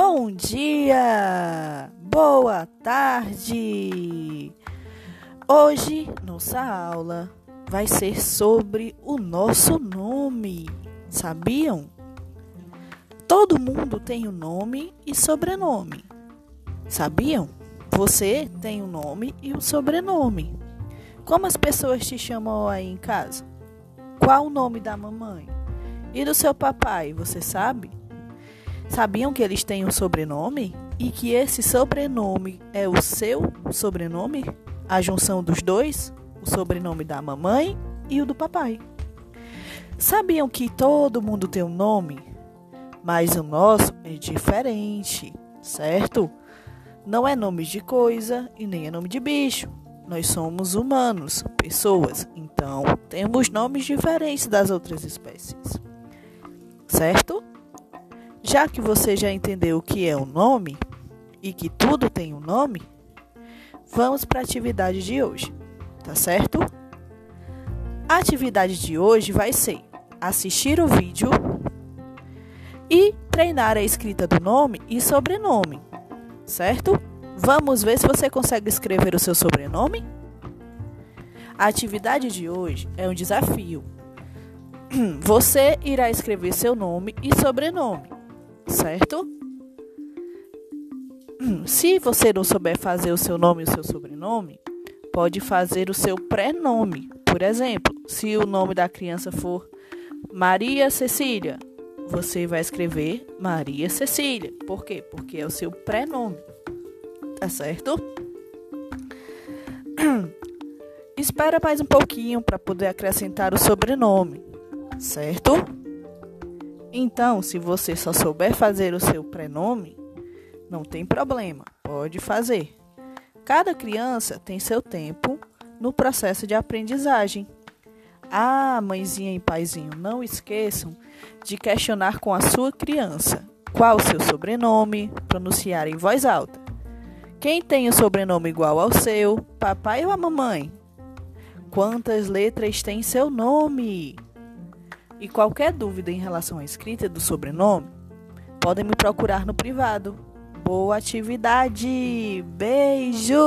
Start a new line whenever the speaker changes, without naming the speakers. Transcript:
Bom dia! Boa tarde! Hoje, nossa aula vai ser sobre o nosso nome. Sabiam? Todo mundo tem um nome e sobrenome. Sabiam? Você tem um nome e um sobrenome. Como as pessoas te chamam aí em casa? Qual o nome da mamãe? E do seu papai, você sabe? Sabiam que eles têm um sobrenome? E que esse sobrenome é o seu sobrenome? A junção dos dois? O sobrenome da mamãe e o do papai. Sabiam que todo mundo tem um nome? Mas o nosso é diferente, certo? Não é nome de coisa e nem é nome de bicho. Nós somos humanos, pessoas, então temos nomes diferentes das outras espécies. Certo? Já que você já entendeu o que é o um nome e que tudo tem um nome, vamos para a atividade de hoje, tá certo? A atividade de hoje vai ser assistir o vídeo e treinar a escrita do nome e sobrenome, certo? Vamos ver se você consegue escrever o seu sobrenome? A atividade de hoje é um desafio. Você irá escrever seu nome e sobrenome, certo? Se você não souber fazer o seu nome e o seu sobrenome, pode fazer o seu pré-nome. Por exemplo, se o nome da criança for Maria Cecília, você vai escrever Maria Cecília. Por quê? Porque é o seu pré-nome tá certo? Espera mais um pouquinho para poder acrescentar o sobrenome, certo? Então, se você só souber fazer o seu prenome, não tem problema, pode fazer. Cada criança tem seu tempo no processo de aprendizagem. Ah, mãezinha e paizinho, não esqueçam de questionar com a sua criança qual o seu sobrenome, pronunciar em voz alta. Quem tem o sobrenome igual ao seu, papai ou a mamãe? Quantas letras tem seu nome? E qualquer dúvida em relação à escrita do sobrenome, podem me procurar no privado. Boa atividade! Beijos!